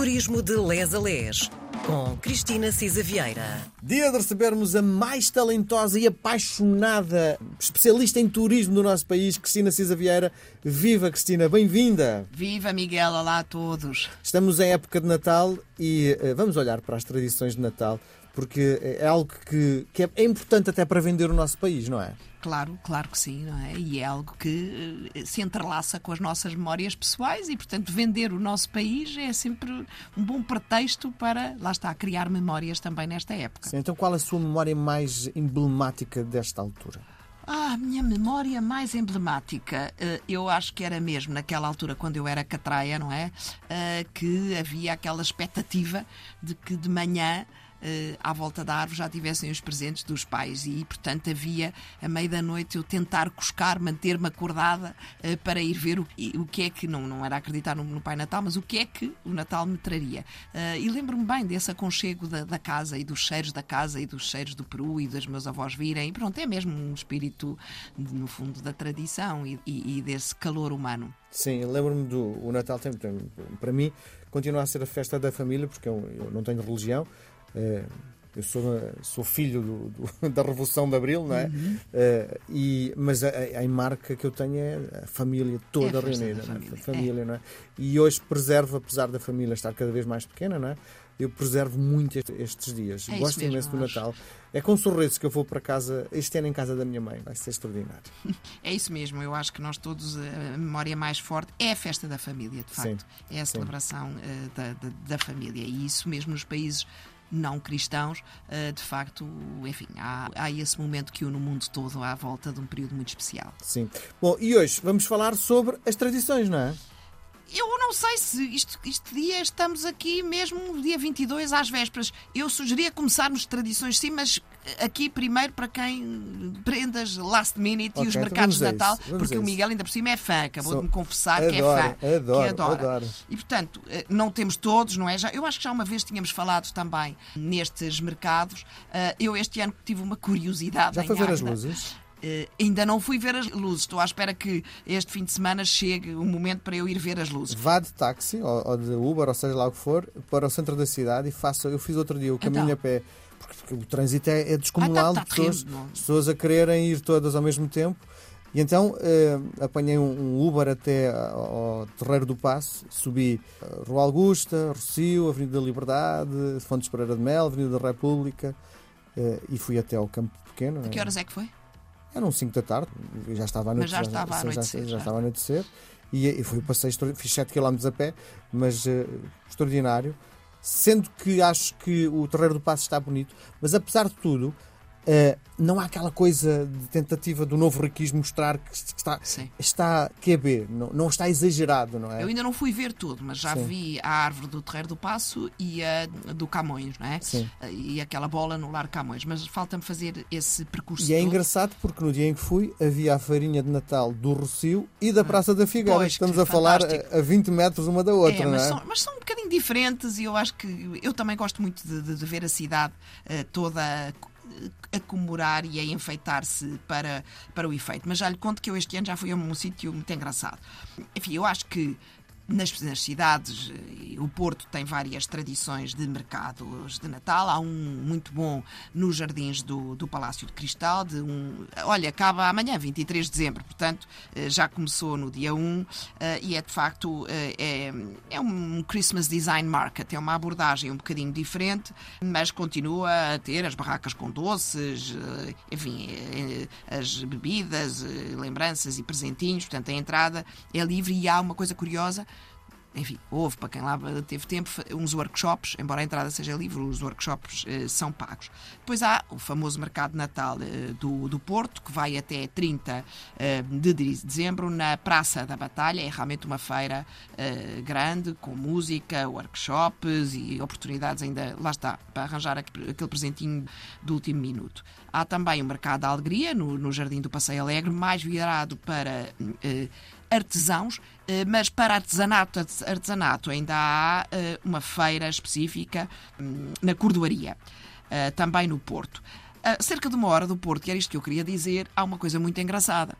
Turismo de Les a Les, com Cristina Cisa Vieira. Dia de recebermos a mais talentosa e apaixonada especialista em turismo do nosso país, Cristina Cisa Vieira. Viva, Cristina, bem-vinda! Viva, Miguel! Olá a todos! Estamos em época de Natal e uh, vamos olhar para as tradições de Natal, porque é algo que, que é, é importante até para vender o nosso país, não é? Claro, claro que sim, não é? E é algo que eh, se entrelaça com as nossas memórias pessoais e, portanto, vender o nosso país é sempre um bom pretexto para, lá está, criar memórias também nesta época. Sim, então, qual a sua memória mais emblemática desta altura? Ah, a minha memória mais emblemática, eh, eu acho que era mesmo naquela altura, quando eu era catraia, não é? Eh, que havia aquela expectativa de que de manhã à volta da árvore já tivessem os presentes dos pais e, portanto, havia a meio da noite eu tentar cuscar, manter-me acordada uh, para ir ver o, o que é que, não, não era acreditar no, no, Pai Natal, mas o que é que o Natal me traria. Uh, e lembro-me bem desse aconchego da, da, casa e dos cheiros da casa e dos cheiros do Peru e dos meus avós virem. E pronto, é mesmo um espírito, no fundo, da tradição e, e, e desse calor humano. Sim, lembro-me do o Natal, tem, para mim, continua a ser a festa da família, porque eu, eu não tenho religião, eu sou, sou filho do, do, da Revolução de Abril, não é? Uhum. Uh, e, mas a, a, marca que eu tenho é a família toda é a reunida, família, é? família é. não é? E hoje preservo, apesar da família estar cada vez mais pequena, não é? Eu preservo muito estes dias. É Gosto imenso do Natal. É com um sorriso que eu vou para casa, este ano em casa da minha mãe. Vai ser extraordinário. É isso mesmo. Eu acho que nós todos, a memória mais forte é a festa da família, de facto. Sim. É a celebração uh, da, da, da família. E isso mesmo nos países não cristãos, eh, de facto, enfim, há, há esse momento que une o mundo todo à volta de um período muito especial. Sim. Bom, e hoje vamos falar sobre as tradições, não é? Eu não sei se isto, este dia estamos aqui mesmo dia 22 às vésperas. Eu sugeria começarmos tradições sim, mas aqui primeiro para quem prendas last minute okay, e os então mercados de Natal, porque o Miguel ainda por cima é fã, acabou de me confessar adoro, que é fã, adoro, que adora. Adoro. E portanto, eh, não temos todos, não é? Já, eu acho que já uma vez tínhamos falado também nestes mercados. Eh, eu este ano tive uma curiosidade. Já foi ver as luzes? Uh, ainda não fui ver as luzes. Estou à espera que este fim de semana chegue o momento para eu ir ver as luzes. Vá de táxi ou, ou de Uber, ou seja lá o que for, para o centro da cidade e faça. Eu fiz outro dia o caminho então. a pé, o trânsito é, é descomunal ah, tá, tá de pessoas, pessoas a quererem ir todas ao mesmo tempo. E então uh, apanhei um, Uber até ao Terreiro do Passo, subi uh, Rua Augusta, Rocio, Avenida da Liberdade, Fontes Pereira de Mel, Avenida da República uh, e fui até ao Campo Pequeno. A que horas é que foi? Eram 5 da tarde, já estava a anoitecer. Mas já estava a anoitecer. Já, já, já estava a anoitecer. E, e foi o passeio, fiz 7 km a pé, mas uh, extraordinário. Sendo que acho que o Terreiro do Passo está bonito, mas apesar de tudo, Uh, não há aquela coisa de tentativa do novo riquismo mostrar que está, está QB, não, não está exagerado, não é? Eu ainda não fui ver tudo, mas já Sim. vi a árvore do Terreiro do Passo e a do Camões, não é? Sim. Eh, e aquela bola no Lar Camões, mas falta-me fazer esse percurso. E é todo. engraçado porque no dia em que fui havia a farinha de Natal do Rocio e da Praça da Figueira. Pois, Estamos a falar a, a 20 metros uma da outra, é, mas não é? São, mas são um bocadinho diferentes e eu acho que eu também gosto muito de, de, de ver a cidade uh, toda a comemorar e a enfeitar-se para, para o efeito. Mas já lhe conto que eu este ano já fui a um sítio muito engraçado. Enfim, eu acho que nas, nas, cidades, o Porto tem várias tradições de mercados de Natal. Há um muito bom nos jardins do, do Palácio de Cristal. De um, olha, acaba amanhã, 23 de dezembro, portanto eh, já começou no dia 1 eh, e é de facto eh, é, é um Christmas Design Market. É uma abordagem um bocadinho diferente, mas continua a ter as barracas com doces, enfim, as bebidas, lembranças e presentinhos. Portanto, a entrada é livre e há uma coisa curiosa enfim, houve, para quem lá teve tempo, uns workshops, embora a entrada seja livre, os workshops eh, são pagos. Depois há o famoso Mercado Natal eh, do, do Porto, que vai até 30 eh, de dezembro, na Praça da Batalha. É realmente uma feira grande, com música, workshops e oportunidades ainda, lá está, para arranjar aquele presentinho do último minuto. Há também o Mercado da Alegria, no, no Jardim do Passeio Alegre, mais virado para artesãos, eh, mas para artesanato, artesanato ainda há eh, uma feira específica hum, na Cordoaria, eh, também no Porto. Cerca de uma hora do Porto, que era isto que eu queria dizer, há uma coisa muito engraçada.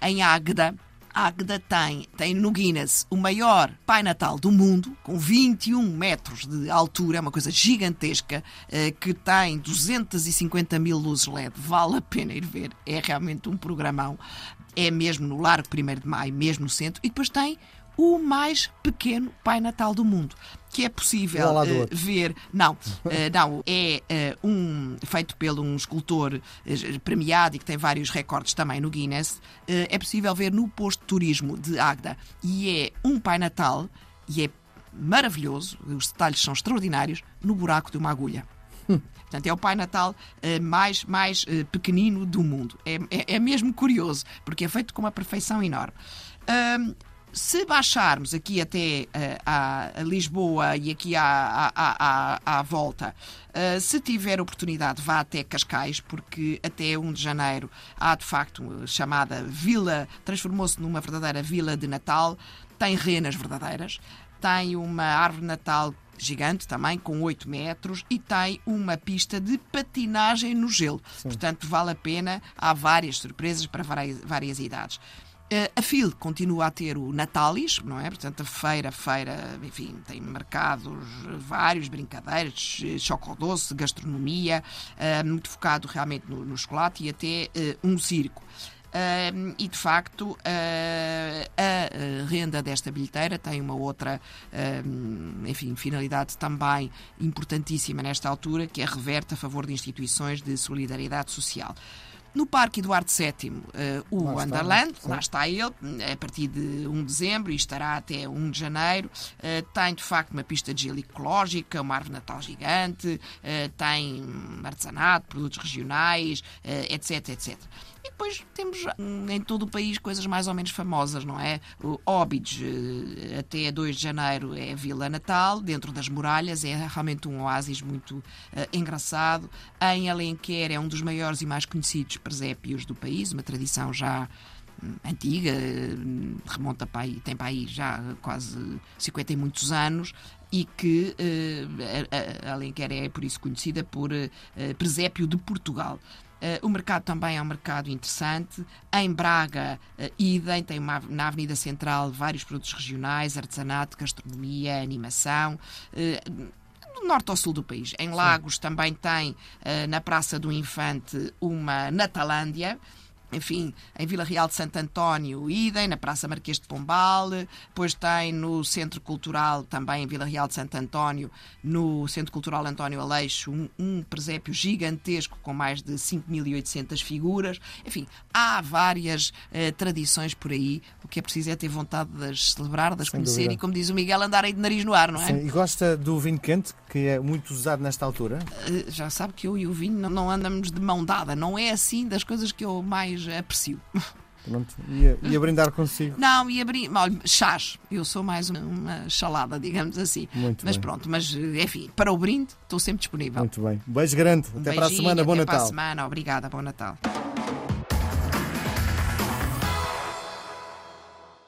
Em Águeda, Águeda tem, tem no Guinness o maior Pai Natal do mundo, com 21 metros de altura, é uma coisa gigantesca, que tem 250 mil luzes LED. Vale a pena ir ver, é realmente um programão. É mesmo no Largo 1 de Maio, mesmo no centro, e depois tem o mais pequeno Pai Natal do mundo que é possível outro. ver. Não, eh, não é eh, um feito por um escultor premiado e que tem vários recordes também no Guinness. é possível ver no posto de turismo de Agda e é um Pai Natal e é maravilhoso. Os detalhes são extraordinários no buraco de uma agulha. Portanto, é o Pai Natal eh, mais, mais eh, pequenino do mundo. É, é, é mesmo curioso, porque é feito com uma perfeição enorme. Se baixarmos aqui até eh, a, Lisboa e aqui à, à, à, à- volta, eh, se tiver oportunidade, vá até Cascais, porque até 1 de janeiro há de facto chamada Vila, transformou-se numa verdadeira Vila de Natal, tem renas verdadeiras, tem uma árvore de Natal gigante também, com 8 metros, e tem uma pista de patinagem no gelo. Portanto, vale a pena, há várias surpresas para várias, várias idades. Eh, A FIL continua a ter o Natalis, não é? Portanto, a feira, a feira, enfim, tem mercados vários, brincadeiras, chocodoce, gastronomia, eh, muito focado realmente no, no chocolate e até eh, um circo. Um, e de facto uh, a uh, renda desta bilheteira tem uma outra um, enfim, finalidade também importantíssima nesta altura, que é reverte a favor de instituições de solidariedade social. No Parque Eduardo VII, uh, o Lá está, Wonderland, sim. lá está ele, a partir de 1 de dezembro e estará até 1 de janeiro. Uh, tem de facto uma pista de gelo ecológica, uma árvore natal gigante, uh, tem artesanato, produtos regionais, uh, etc, etc. E depois temos hum, em todo o país coisas mais ou menos famosas, não é? O Óbidos, eh, até 2 de janeiro, é a Vila Natal, dentro das muralhas, é realmente um oásis muito eh, engraçado. Em Alenquer é um dos maiores e mais conhecidos presépios do país, uma tradição já hum, antiga, hum, remonta para aí, tem para aí já quase 50 e muitos anos e que eh, a- Alenquer é por isso conhecida por eh, eh, presépio de Portugal. Eh, o mercado também é um mercado interessante. Em Braga, eh, idem, tem uma- na Avenida Central vários produtos regionais, artesanato, gastronomia, animação. eh, do norte ao sul do país. Em Lagos também tem, na Praça do Infante, uma Natalândia. Enfim, em Vila Real de Santo António, idem, na Praça Marquês de Pombal, depois tem no Centro Cultural, também em Vila Real de Santo António, no Centro Cultural António Aleixo, um, um presépio gigantesco com mais de 5.800 figuras. Enfim, há várias eh, tradições por aí. O que é preciso é ter vontade de as celebrar, de as Sem conhecer dúvida. e, como diz o Miguel, andar aí de nariz no ar, não é? Sim, e gosta do vinho quente, que é muito usado nesta altura? Eh, já sabe que eu e o vinho não, não andamos de mão dada. Não é assim das coisas que eu mais aprecio. Pronto, ia, ia brindar consigo. Não, e abrir. Olha, chás. Eu sou mais uma, uma chalada, digamos assim. Muito mas bem. pronto, mas enfim, para o brinde estou sempre disponível. Muito bem. Beijo grande. Um Até para a beijinho, semana. Bom até para a Natal. semana. Obrigada, bom Natal.